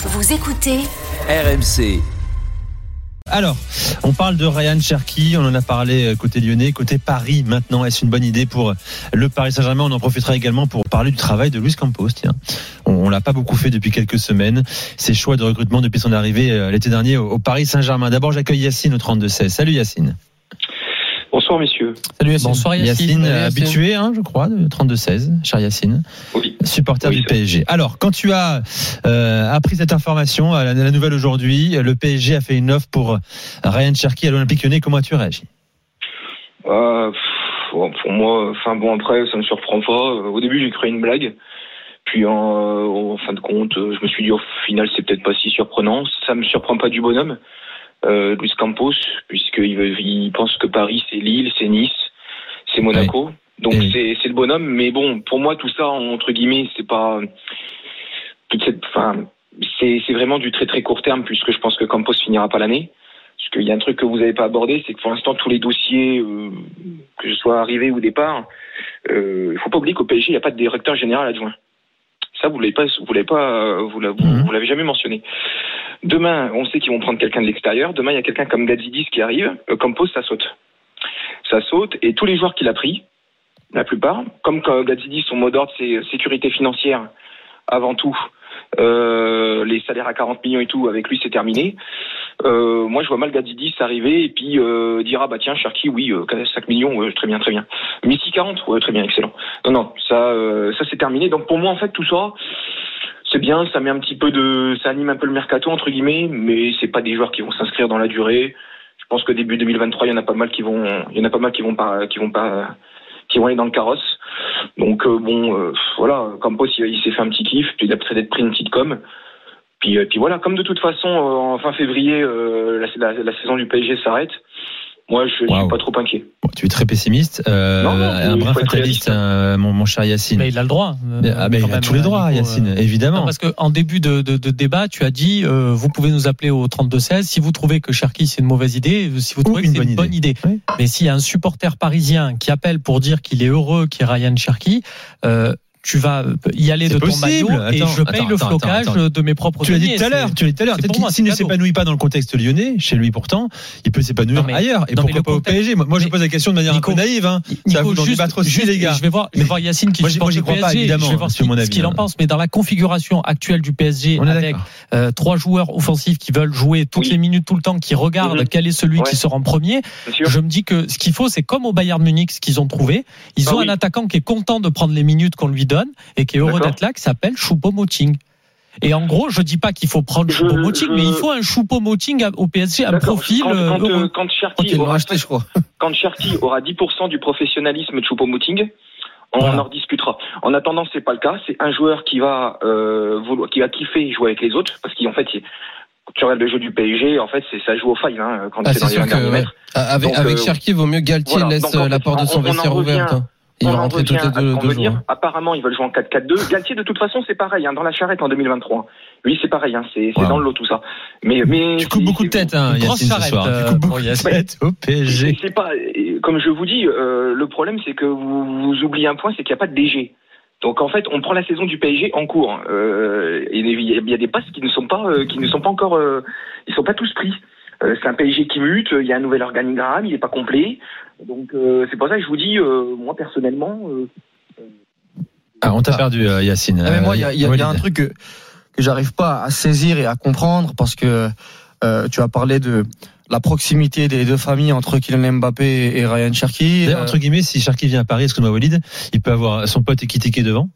Vous écoutez RMC. Alors, on parle de Ryan Cherky, on en a parlé euh, côté lyonnais, côté Paris maintenant. Est-ce une bonne idée pour le Paris Saint-Germain? On en profitera également pour parler du travail de Luis Campos. Tiens, on, on l'a pas beaucoup fait depuis quelques semaines. Ses choix de recrutement depuis son arrivée euh, l'été dernier au, au Paris Saint-Germain. D'abord, j'accueille Yacine au 32-16. Salut Yacine. Bonsoir messieurs. Salut Yacine. Bonsoir, Yacine. Euh, Yacine. habitué, hein, je crois, de 32-16, cher Yacine, Oui. supporter Oui, du. PSG. Alors, quand tu as euh, appris cette information, à la, la nouvelle aujourd'hui, le PSG a fait une offre pour Ryan Cherky à l'Olympique Lyonnais. Comment as-tu réagi? Euh, pour moi, enfin bon après, ça me surprend pas. Au début, j'ai cru à une blague. Puis en, en fin de compte, je me suis dit au final, c'est peut-être pas si surprenant. Ça me surprend pas du bonhomme, euh, Luis Campos, puisqu'il il pense que Paris, c'est Lille, c'est Nice, c'est Monaco. Donc Et- c'est c'est le bonhomme. Mais bon, pour moi, tout ça entre guillemets, c'est pas toute cette. Enfin, c'est c'est vraiment du très très court terme, puisque je pense que Campos finira pas l'année. Parce qu'il y a un truc que vous n'avez pas abordé, c'est que pour l'instant, tous les dossiers, euh, que ce soit arrivé ou départ, euh, il faut pas oublier qu'au PSG, il n'y a pas de directeur général adjoint. Ça, vous l'avez pas, vous l'avez pas, euh, vous l'avez, Mhm. vous l'avez jamais mentionné. Demain, on sait qu'ils vont prendre quelqu'un de l'extérieur. Demain, il y a quelqu'un comme Gadzidis qui arrive. Euh, Campos, ça saute. Ça saute. Et tous les joueurs qu'il a pris, la plupart, comme quand Gadzidis, son mot d'ordre, c'est sécurité financière avant tout. Euh, les salaires à 40 millions et tout, avec lui, c'est terminé. Euh, moi, je vois mal Gadzidis arriver et puis euh, dire ah bah tiens, Cherki, oui, euh, 5 millions, très bien, très bien. Messi 40, ouais, très bien, excellent. Non, non, ça, euh, ça c'est terminé. Donc pour moi, en fait, tout ça, c'est bien, ça met un petit peu de, ça anime un peu le mercato entre guillemets, mais c'est pas des joueurs qui vont s'inscrire dans la durée. Je pense que début 2023, il y en a pas mal qui vont, il y en a pas mal qui vont pas, qui vont pas, qui vont aller dans le carrosse. Donc euh, bon, euh, voilà, Campos, il, il s'est fait un petit kiff, puis il a peut-être pris une petite com. Puis, euh, puis voilà, comme de toute façon, euh, en fin février, euh, la, saison du PSG s'arrête. Moi, je ne suis pas trop inquiet. Bon, Tu es très pessimiste, euh, Non, non, un brin fataliste, réaliste. euh, mon, mon cher Yacine. Mais il a le droit. euh, ah, mais il a même, tous les droits, Yacine, euh, évidemment. Non, parce qu'en début de, de, de débat, tu as dit, euh, vous pouvez nous appeler au 32-16 si vous trouvez que Cherki c'est une mauvaise idée, si vous Ou trouvez que une c'est bonne une bonne idée. Oui. Mais s'il y a un supporter parisien qui appelle pour dire qu'il est heureux qu'il y ait Ryan Cherki, euh, tu vas y aller de possible. ton maillot et Attends, je paye attends, le attends, flocage attends. de mes propres Tu l'as dit tout à l'heure, tu l'as dit tout à l'heure. c'est Peut-être s'il ne s'épanouit pas dans le contexte lyonnais, chez lui pourtant, il peut s'épanouir ailleurs. Et pourquoi le pas au contexte- PSG Moi, moi, je pose la question de manière Nico- un peu naïve. Hein. Ça vous débattre aussi, juste, les gars. Je vais voir, je vais voir Yacine qui supporte le crois pas, PSG. évidemment, je vais voir ce mon qu'il- avis, ce qu'il en pense. Mais dans la configuration actuelle du PSG, avec euh, trois joueurs offensifs qui veulent jouer toutes les minutes, tout le temps, qui regardent Mhm. quel est celui qui sort en premier, je me dis que ce qu'il faut, c'est comme au Bayern Munich, ce qu'ils ont trouvé. Ils Ah ont un attaquant qui est content de prendre les minutes qu'on lui donne et qui est heureux d'être là, qui s'appelle Choupo-Moting. Et en gros, je dis pas qu'il faut prendre Choupo-Moting, je- mais il faut un Choupo-Moting à- au PSG, un profil Quand, euh, quand, euh, quand Cherki aura, je crois. quand Cherki aura 10% du professionnalisme de Choupo-Moting, on Voilà. en rediscutera. En attendant, c'est pas le cas. C'est un joueur qui va euh, vouloir, qui va kiffer jouer avec les autres, parce qu'en fait, il- tu regardes le jeu du PSG, en fait, c'est ça joue au five hein, quand Ah, c'est dans les sûr 20 derniers que ouais. mètres. avec, Donc, avec euh, Cherki, vaut mieux Galtier voilà. laisse Donc, en euh, la fait, porte de on- son on vestiaire revient- ouverte. Il On va en revient à deux, dire. hein. Apparemment, ils veulent jouer en 4-4-2. Galtier, de toute façon, c'est pareil. Hein, dans la charrette en 2023. Lui, c'est pareil. Hein, c'est Wow. dans le lot tout ça. Mais, mais Tu coupes beaucoup de tête, hein, Yacine, ce charrette, soir. euh, Tu coupes beaucoup de tête au PSG. C'est pas, comme je vous dis, euh, le problème c'est que vous, vous oubliez un point, c'est qu'il n'y a pas de DG. Donc en fait, on prend la saison du PSG en cours. Euh, et il y a- il y a des passes qui ne sont pas, euh, qui ne sont pas encore, euh, ils sont pas tous pris. Euh, c'est un PSG qui mute. Il y a un nouvel organigramme, il n'est pas complet. Donc euh, c'est pour ça que je vous dis, euh, moi personnellement, euh, Ah, on t'a perdu, euh, Yacine. Ah, mais moi, il y a, il y a- y a un truc que, que j'arrive pas à saisir et à comprendre parce que euh, tu as parlé de la proximité des deux familles entre Kylian Mbappé et Ryan Cherki. Entre guillemets, si Cherki vient à Paris, excuse-moi Walid, il peut avoir son pote Ekitike devant.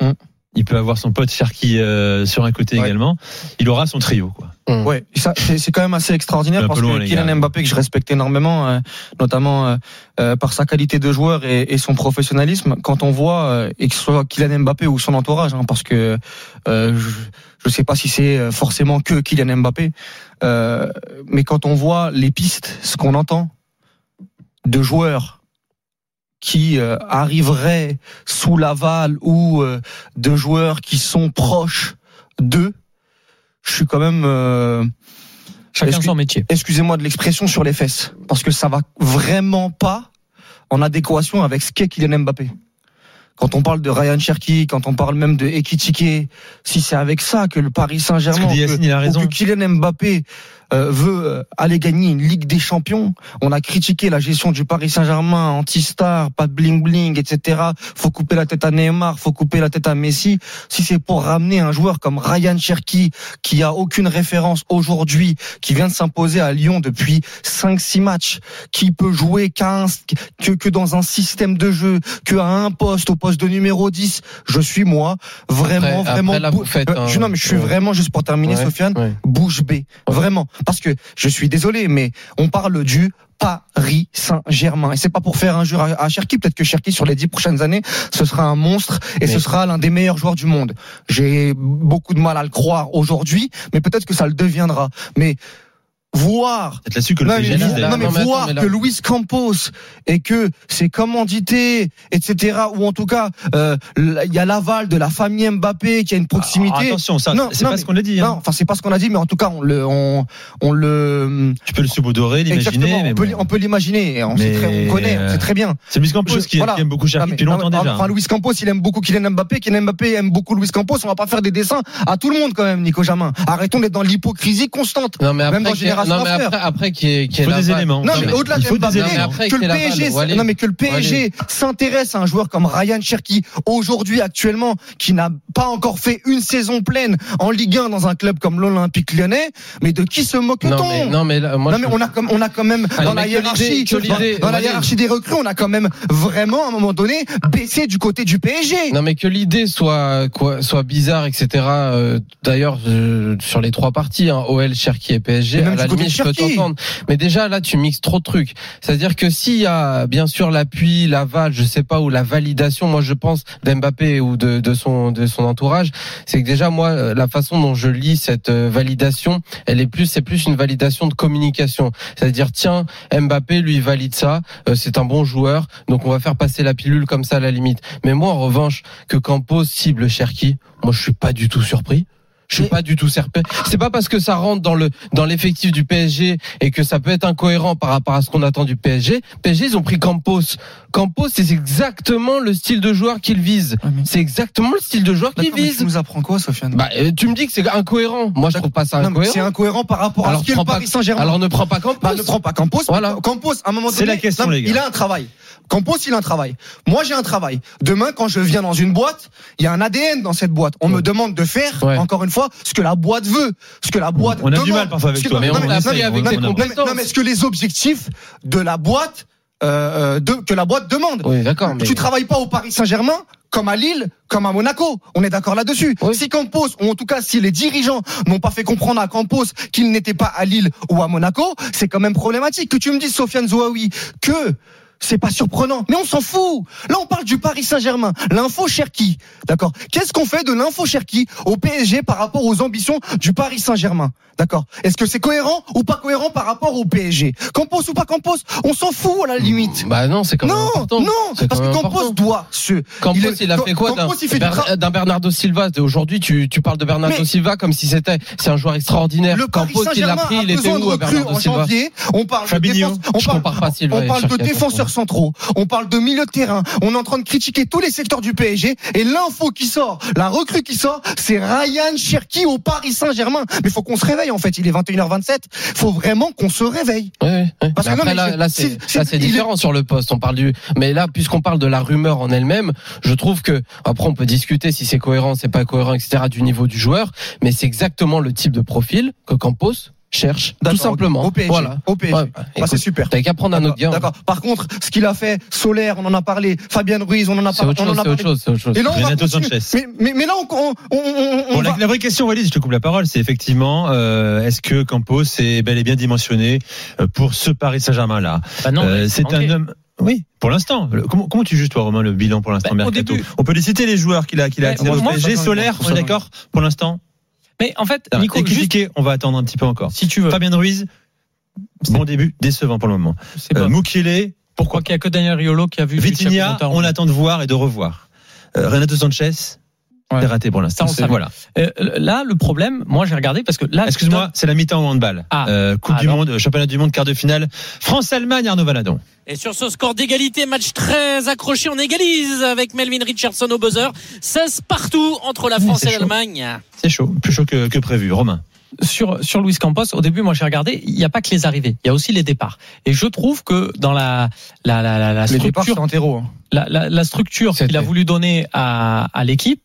Hum. Il peut avoir son pote Cherki euh, sur un côté Ouais. également. Il aura son trio, quoi. Ouais, ça, c'est quand même assez extraordinaire parce loin, que Kylian. Mbappé que je respecte énormément, euh, notamment euh, euh, par sa qualité de joueur et, et son professionnalisme, quand on voit euh, et que ce soit Kylian Mbappé ou son entourage, hein, parce que euh, je je sais pas si c'est forcément que Kylian Mbappé, euh, mais quand on voit les pistes, ce qu'on entend de joueurs qui euh, arriveraient sous l'aval ou euh, de joueurs qui sont proches d'eux, je suis quand même euh, Chacun son métier. excusez-moi de l'expression sur les fesses parce que ça va vraiment pas en adéquation avec ce qu'est Kylian Mbappé. quand on parle de Ryan Cherky, quand on parle même de Ekitike, si c'est avec ça que le Paris Saint-Germain, que ou raison. que Kylian Mbappé veut euh, aller gagner une Ligue des Champions, on a critiqué la gestion du Paris Saint-Germain, anti-star, pas de bling bling, etc. Faut couper la tête à Neymar, faut couper la tête à Messi. Si c'est pour ramener un joueur comme Ryan Cherky, qui a aucune référence aujourd'hui, qui vient de s'imposer à Lyon depuis 5-6 matchs, qui peut jouer 15, que, que dans un système de jeu, que à un poste, au poste de numéro 10, je suis moi vraiment, Après- vraiment. après, là, bou- vous faites euh, un- je, non, mais je suis ouais. vraiment juste pour terminer, Ouais, Sofiane, ouais. bouche bée, vraiment, parce que je suis désolé, mais on parle du Paris Saint-Germain. Et c'est pas pour faire un jeu à, à Cherki. Peut-être que Cherki, sur les dix prochaines années, ce sera un monstre et Mais- ce sera l'un des meilleurs joueurs du monde. J'ai beaucoup de mal à le croire aujourd'hui, mais peut-être que ça le deviendra. Mais voir là-dessus que le non, mais, là, non, non, attends, voir mais là- que Luis Campos et que ses commandités, etc., ou en tout cas, euh, il y a l'aval de la famille Mbappé qui a une proximité. Ah, attention, ça, Non, c'est non, pas mais- ce qu'on a dit. non, hein. enfin c'est pas ce qu'on a dit, mais en tout cas on le, on, on le, Tu peux le subodorer, l'imaginer. on peut, bon. on peut l'imaginer, on, sait Mais, très- on connaît, euh, sait très bien. C'est Luis Campos Je- qui, voilà. qui aime beaucoup Non, depuis longtemps non, déjà. Enfin, Luis Campos, il aime beaucoup Kylian Mbappé. Kylian Mbappé aime beaucoup Luis Campos. On va pas faire des dessins à tout le monde quand même, Nico Jamin. Arrêtons d'être dans l'hypocrisie constante. Non mais Même après, dans Génération non, mais After. après, après qui est, qui Il est faut des éléments. Non, mais, au-delà de que le qu'il y ait PSG, non mais que le PSG s'intéresse à un joueur comme Ryan Cherky aujourd'hui actuellement qui n'a pas encore fait une saison pleine en Ligue 1 dans un club comme l'Olympique Lyonnais. Mais de qui se moque-t-on Non mais, non mais là, moi non mais on a comme on a quand même dans la hiérarchie dans, la hiérarchie des recrues on a quand même vraiment à un moment donné baissé du côté du PSG. Non mais que l'idée soit quoi, soit bizarre, etc. euh, D'ailleurs euh, sur les trois parties, hein, OL, Cherki et PSG, à la je peux t'entendre. Mais déjà là tu mixes trop de trucs. C'est-à-dire que s'il y a bien sûr l'appui, l'aval, je sais pas ou la validation, moi je pense d'Mbappé ou de, de son de son entourage, c'est que déjà moi euh, la façon dont je lis cette euh, validation, elle est plus c'est plus une validation de communication. C'est-à-dire tiens Mbappé lui valide ça, euh, c'est un bon joueur, donc on va faire passer la pilule comme ça à la limite. Mais moi, en revanche, que Campos cible Cherki, moi, je suis pas du tout surpris. Je suis pas du tout surpris. C'est pas parce que ça rentre dans le dans l'effectif du PSG et que ça peut être incohérent par rapport à ce qu'on attend du PSG. PSG, ils ont pris Campos. Campos, c'est exactement le style de joueur qu'ils visent. Mais- C'est exactement le style de joueur qu'ils visent. Tu nous apprends quoi, Sofiane? Bah, euh, tu me dis que c'est incohérent. Moi, je trouve pas ça mais c'est incohérent. incohérent par rapport à Alors, ce qu'est le Paris Saint-Germain. Alors, ne prends pas Campos. Bah, ne prends pas Campos. Voilà. Campos, à un moment C'est donné, la question, non, les gars. Il a un travail. Campos, il a un travail. Moi, j'ai un travail. Demain, quand je viens dans une boîte, il y a un ADN dans cette boîte. On Ouais. me demande de faire, Ouais. encore une fois, ce que la boîte veut, ce que la boîte On a du demande. mal parfois avec Ce que- toi, mais non, on l'a non, appris avec non, tes non, mais- compétences. Non, mais est-ce que les objectifs de la boîte, euh, euh, de, que la boîte demande, Oui, d'accord. Mais... tu travailles pas au Paris Saint-Germain comme à Lille, comme à Monaco. On est d'accord là-dessus. Oui. Si Campos, ou en tout cas si les dirigeants n'ont pas fait comprendre à Campos qu'il n'était pas à Lille ou à Monaco, c'est quand même problématique. Que tu me dises, Sofiane Zouaoui, que c'est pas surprenant, mais on s'en fout. Là, on parle du Paris Saint-Germain, l'info Cherki, d'accord Qu'est-ce qu'on fait de l'info Cherki au PSG par rapport aux ambitions du Paris Saint-Germain, d'accord Est-ce que c'est cohérent ou pas cohérent par rapport au PSG Campos ou pas Campos, on s'en fout à la limite. Bah non, c'est quand même Non, important. non, C'est parce que Campos important. doit se. Campos, il a fait quoi d'un Ber- Bernardo Silva? Aujourd'hui, tu, tu parles de Bernardo Mais- Silva comme si c'était c'est un joueur extraordinaire. Le Paris Campos, il l'a Saint-Germain pris, a il était besoin de où à recrues Bernardo en Silva? janvier. On parle de défense, on Je parle, compare pas Silva on parle de attention. Centraux, on parle de milieu de terrain. On est en train de critiquer tous les secteurs du PSG et l'info qui sort, la recrue qui sort, c'est Ryan Cherki au Paris Saint-Germain. Mais faut qu'on se réveille en fait. Il est 21h27. Faut vraiment qu'on se réveille. Ouais. Parce Mais que non, mais là, c'est- là, c'est est- différent sur le poste. On parle du, mais là, puisqu'on parle de la rumeur en elle-même, je trouve que après, on peut discuter si c'est cohérent, c'est pas cohérent, etc. du niveau du joueur, mais c'est exactement le type de profil que Campos cherche, tout simplement. Au PSG. Voilà. Au PSG. Ouais, bah, Bah, écoute, c'est super. T'as qu'à prendre un autre gars. D'accord. Par contre, ce qu'il a fait, Solaire, on en a parlé. Fabien Ruiz, on en a parlé. autre on chose, en a c'est autre chose, c'est autre chose. Et là, on Renato. Sanchez. Mais, mais, mais là, on, on, on, on Bon, va- la, la vraie question, Walid, je te coupe la parole, c'est effectivement, euh, est-ce que Campos est bel et bien dimensionné euh, pour ce Paris Saint-Germain-là Bah non, Euh, C'est un homme. Oui, pour l'instant. Comment, comment tu juges toi, Romain, le bilan pour l'instant Bah, mercato début- On peut les citer les joueurs qu'il a, qu'il a Ouais, attirés au moi, PSG. Solaire, on est d'accord pour l'instant. Mais en fait, Nico, et juste, Kikike, on va attendre un petit peu encore. si tu veux, Fabien Ruiz, bon début, décevant pour le moment. c'est Euh, pas. Mukiele, Pourquoi qu'il y a que Daniel Riolo qui a vu Vitinha, on attend de voir et de revoir. Euh, Renato Sanchez, C'est raté pour l'instant. Ça, on savait. Voilà. Euh, là, le problème, moi j'ai regardé parce que là, Excuse-moi, c'est la mi-temps au handball. Ah. Euh, coupe du Alors. monde, championnat du monde, quart de finale. France-Allemagne, Arnaud Valadon. Et sur ce score d'égalité, match très accroché, on égalise avec Melvin Richardson au buzzer. 16 partout entre la France et l'Allemagne. C'est chaud, plus chaud que, que prévu. Romain. sur sur Luis Campos, au début, moi j'ai regardé, il n'y a pas que les arrivées, il y a aussi les départs. Et je trouve que dans la la la, la, la Les départs, structure terreau. hein. la, la, la structure qu'il a voulu donner à, à l'équipe,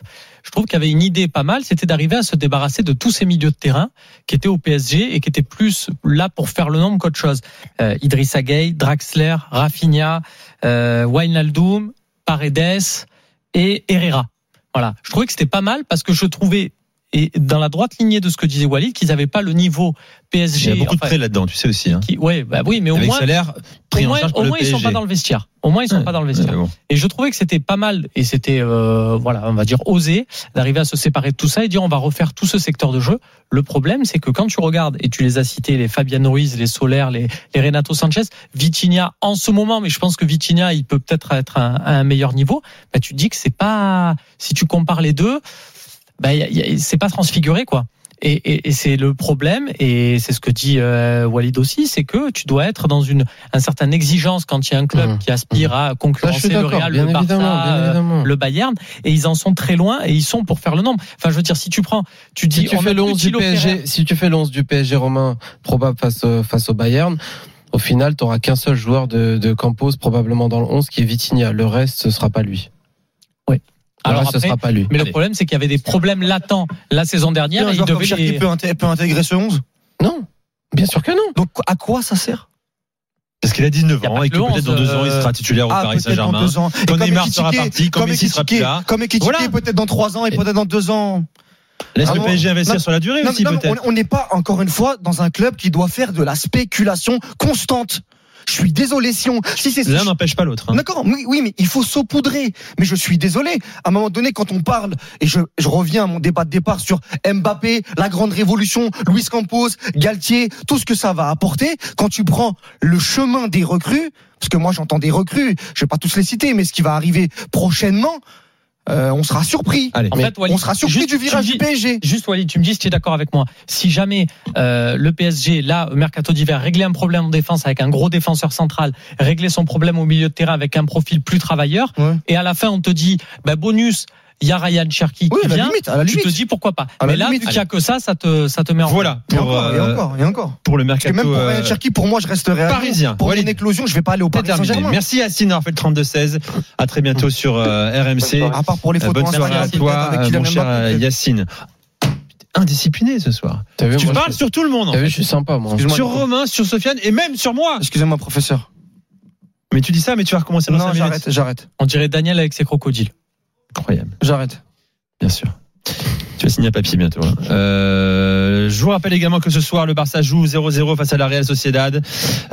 je trouve qu'il y avait une idée pas mal, c'était d'arriver à se débarrasser de tous ces milieux de terrain qui étaient au PSG et qui étaient plus là pour faire le nombre qu'autre chose. Euh, Idrissa Draxler, Rafinha, euh, Wijnaldum, Paredes et Herrera. Voilà, je trouvais que c'était pas mal parce que je trouvais et dans la droite lignée de ce que disait Walid qu'ils n'avaient pas le niveau Il PSG. y a beaucoup de prêts là-dedans, tu sais aussi. Hein. qui- ouais, bah oui, mais au Avec moins, salaire au pris en moins, charge par au le moins ils sont PSG. pas dans le vestiaire. Au moins ils sont Ouais. pas dans le vestiaire. Bon. Et je trouvais que c'était pas mal et c'était euh, voilà, on va dire osé d'arriver à se séparer de tout ça et dire on va refaire tout ce secteur de jeu. Le problème c'est que quand tu regardes et tu les as cités les Fabian Ruiz, les Soler, les, les Renato Sanchez, Vitinha en ce moment, mais je pense que Vitinha il peut peut-être être à, à un meilleur niveau. Bah tu dis que c'est pas si tu compares les deux, bah c'est pas transfiguré quoi. Et, et, et c'est le problème, et c'est ce que dit euh, Walid aussi, c'est que tu dois être dans une, une certaine exigence quand il y a un club Mmh. qui aspire à Ça, je concurrencer suis le d'accord, Real, le Barça, euh, le Bayern, et ils en sont très loin, et ils sont pour faire le nombre. Enfin, je veux dire, si tu prends, tu dis, si tu fais le plus 11 du PSG, si tu fais le 11 du PSG Romain probable face au, face au Bayern, au final, tu auras qu'un seul joueur de, de Campos probablement dans le 11 qui est Vitinha. Le reste, ce sera pas lui. Oui. Le Alors reste, ce après, sera pas lui. mais Allez. le problème, c'est qu'il y avait des problèmes latents la saison dernière, et Cherki les- peut, inté- peut intégrer ce 11. Non, bien sûr que non. Donc à quoi ça sert? Parce qu'il a 19 Y a ans et que peut-être dans 11, deux ans il euh, sera titulaire au Ah, Paris Saint-Germain. Quand comme Neymar sera parti, comme Messi sera plus là. Comme Ekitike, Voilà. peut-être dans trois ans et peut-être dans deux ans. Laisse Ah le non. PSG investir Non, sur la durée Non, aussi peut-être. on n'est pas encore une fois dans un club qui doit faire de la spéculation constante. Je suis désolé si on, si c'est L'un n'empêche pas l'autre. hein. D'accord, oui, oui, mais il faut saupoudrer. Mais je suis désolé. À un moment donné, quand on parle, et je, je reviens à mon débat de départ sur Mbappé, la grande révolution, Luis Campos, Galtier, tout ce que ça va apporter, quand tu prends le chemin des recrues, parce que moi j'entends des recrues, je vais pas tous les citer, mais ce qui va arriver prochainement, euh, on sera surpris. Allez. En fait, On sera surpris juste- du virage du PSG. Juste Walid, tu me dis si tu es d'accord avec moi. Si jamais euh, le PSG, là, au mercato d'hiver, réglait un problème en défense avec un gros défenseur central, réglait son problème au milieu de terrain avec un profil plus travailleur, Ouais. et à la fin on te dit, bah, bonus, il y a Ryan Cherky Oui, qui à la vient, limite, à la tu te dis pourquoi pas. À Mais là, limite. vu qu'il y a que ça, ça te, ça te met en Voilà Et pour, encore, et euh, encore, et encore. pour le Parce que mercato même pour euh, Ryan Cherky, pour moi, je resterai parisien. Pour mon éclosion, je vais pas aller au Paris. Saint-Germain. Merci Yacine d'avoir fait le 32-16. À très bientôt sur euh, RMC. À part pour les Euh, photos Bonne soirée à toi, euh, mon cher euh, Yacine. Indiscipliné ce soir. Vu, Tu moi, parles je, sur tout le monde. vu, je suis sympa, moi. Sur Romain, sur Sofiane et même sur moi. Excusez-moi, professeur. Mais tu dis ça, mais tu vas recommencer dans Non, 5 minutes. j'arrête, j'arrête, On dirait Daniel avec ses crocodiles. Incroyable. J'arrête. Bien sûr. Tu vas signer un papier bientôt. hein. Euh, je vous rappelle également que ce soir, le Barça joue 0-0 face à la Real Sociedad.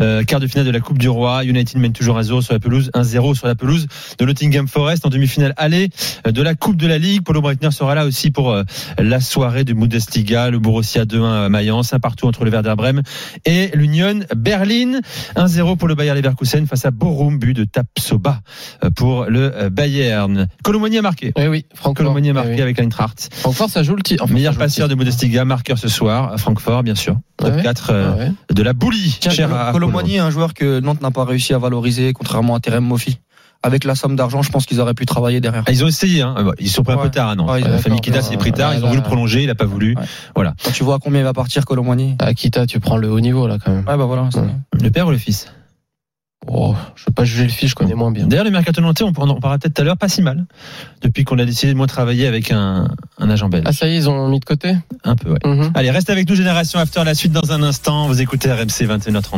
Euh, quart de finale de la Coupe du Roi. United mène toujours 1-0 sur la pelouse, 1-0 sur la pelouse de Nottingham Forest en demi-finale aller de la Coupe de la Ligue. Paulo Breitner sera là aussi pour euh, la soirée du Bundesliga. Le Borussia 2-1 à Mayence, un partout entre le Werder Bremen et l'Union Berlin. 1-0 pour le Bayer Leverkusen face à Borum, but de Tapsoba euh, pour le Bayern. Colomoni a marqué. Eh oui, Francfort. Colomoni a Eh marqué oui. avec l'Eintracht. Francfort, ça joue le titre. Enfin, Meilleur passeur de. Bundesliga, marqueur ce soir à Francfort, bien sûr. Top Ouais. 4 euh, Ah ouais. de la boulie. Tiens, cher à Colomani un joueur que Nantes n'a pas réussi à valoriser, contrairement à Terem Mofi. Avec la somme d'argent, je pense qu'ils auraient pu travailler derrière. Ah, ils ont essayé, hein. Ils sont pris un peu tard à Nantes. La famille Kita s'est pris tard, ouais, ils ont là, voulu là. prolonger, il a pas voulu. Ouais. Quand tu vois à combien il va partir Colomani. À Kita, tu prends le haut niveau, là, quand même. Ouais, bah voilà. Ouais. Le père ou le fils? Oh, je veux pas juger le fils, je connais moins bien. D'ailleurs, le mercato nantais, on en parlera peut-être tout à l'heure, pas si mal. Depuis qu'on a décidé de moins travailler avec un, un agent belge. Ah, ça y est, ils ont mis de côté? Un peu, ouais. Mhm. Allez, reste avec nous, Génération After, la suite dans un instant. Vous écoutez RMC 21h30.